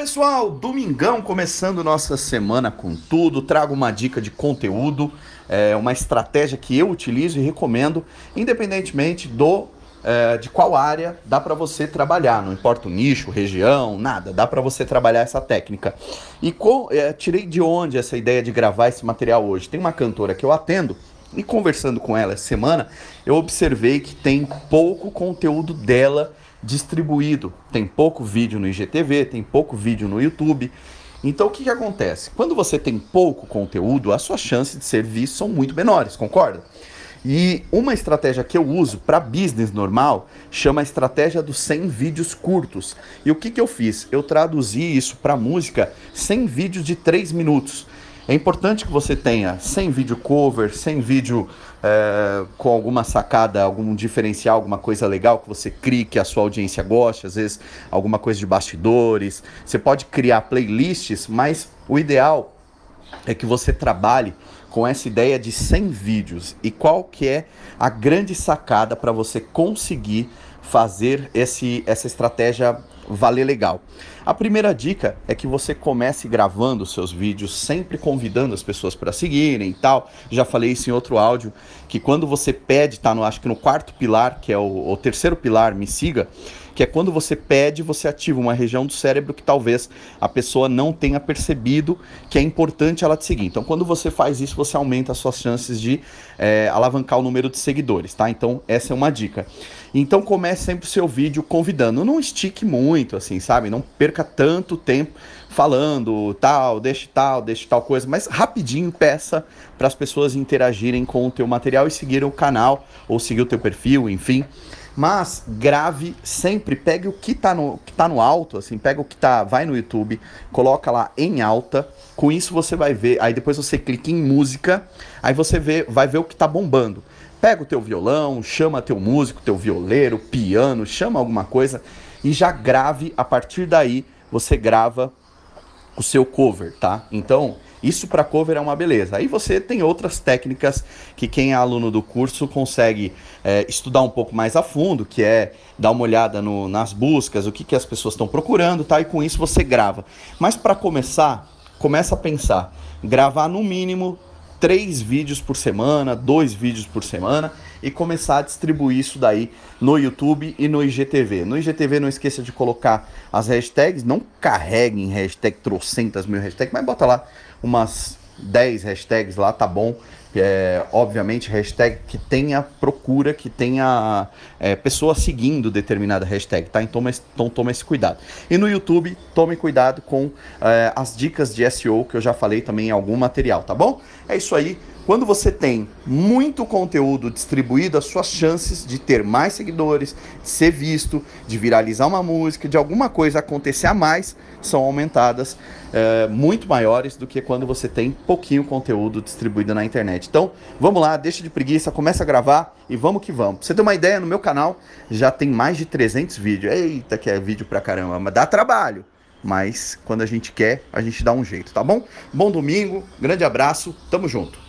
pessoal, domingão começando nossa semana com tudo. Trago uma dica de conteúdo, é, uma estratégia que eu utilizo e recomendo, independentemente do é, de qual área dá para você trabalhar. Não importa o nicho, região, nada. Dá para você trabalhar essa técnica. E com, é, tirei de onde essa ideia de gravar esse material hoje? Tem uma cantora que eu atendo. E conversando com ela essa semana, eu observei que tem pouco conteúdo dela distribuído. Tem pouco vídeo no IGTV, tem pouco vídeo no YouTube. Então o que, que acontece? Quando você tem pouco conteúdo, as suas chances de ser visto são muito menores, concorda? E uma estratégia que eu uso para business normal chama a estratégia dos 100 vídeos curtos. E o que, que eu fiz? Eu traduzi isso para música 100 vídeos de 3 minutos. É importante que você tenha 100 vídeo cover, 100 vídeo é, com alguma sacada, algum diferencial, alguma coisa legal que você crie, que a sua audiência goste, às vezes alguma coisa de bastidores. Você pode criar playlists, mas o ideal é que você trabalhe com essa ideia de 100 vídeos. E qual que é a grande sacada para você conseguir fazer esse, essa estratégia valer legal. A primeira dica é que você comece gravando seus vídeos, sempre convidando as pessoas para seguirem e tal. Já falei isso em outro áudio, que quando você pede, tá no acho que no quarto pilar, que é o, o terceiro pilar, me siga, que é quando você pede, você ativa uma região do cérebro que talvez a pessoa não tenha percebido que é importante ela te seguir. Então, quando você faz isso, você aumenta as suas chances de é, alavancar o número de seguidores, tá? Então, essa é uma dica. Então, comece sempre o seu vídeo convidando. Não estique muito, assim, sabe? Não perca tanto tempo falando tal, deixe tal, deixe tal coisa, mas rapidinho peça para as pessoas interagirem com o teu material e seguir o canal ou seguir o teu perfil, enfim. Mas grave sempre, pegue o que tá no, que tá no alto, assim, pega o que tá, vai no YouTube, coloca lá em alta. Com isso você vai ver, aí depois você clica em música, aí você vê, vai ver o que tá bombando. Pega o teu violão, chama teu músico, teu violeiro, piano, chama alguma coisa e já grave a partir daí você grava o seu cover, tá? Então, isso para cover é uma beleza. Aí você tem outras técnicas que quem é aluno do curso consegue é, estudar um pouco mais a fundo, que é dar uma olhada no, nas buscas, o que, que as pessoas estão procurando, tá? E com isso você grava. Mas para começar, começa a pensar, gravar no mínimo três vídeos por semana, dois vídeos por semana e começar a distribuir isso daí no YouTube e no IGTV. No IGTV não esqueça de colocar as hashtags, não carreguem hashtag trocentas mil hashtags, mas bota lá umas 10 hashtags lá, tá bom. É, obviamente, hashtag que tenha procura, que tenha é, seguindo determinada hashtag, tá? Então, então tome esse cuidado. E no YouTube, tome cuidado com é, as dicas de SEO que eu já falei também em algum material, tá bom? É isso aí. Quando você tem muito conteúdo distribuído, as suas chances de ter mais seguidores, de ser visto, de viralizar uma música, de alguma coisa acontecer a mais, são aumentadas é, muito maiores do que quando você tem pouquinho conteúdo distribuído na internet. Então, vamos lá, deixa de preguiça, começa a gravar e vamos que vamos. Pra você ter uma ideia, no meu canal já tem mais de 300 vídeos. Eita, que é vídeo pra caramba, mas dá trabalho. Mas quando a gente quer, a gente dá um jeito, tá bom? Bom domingo, grande abraço, tamo junto.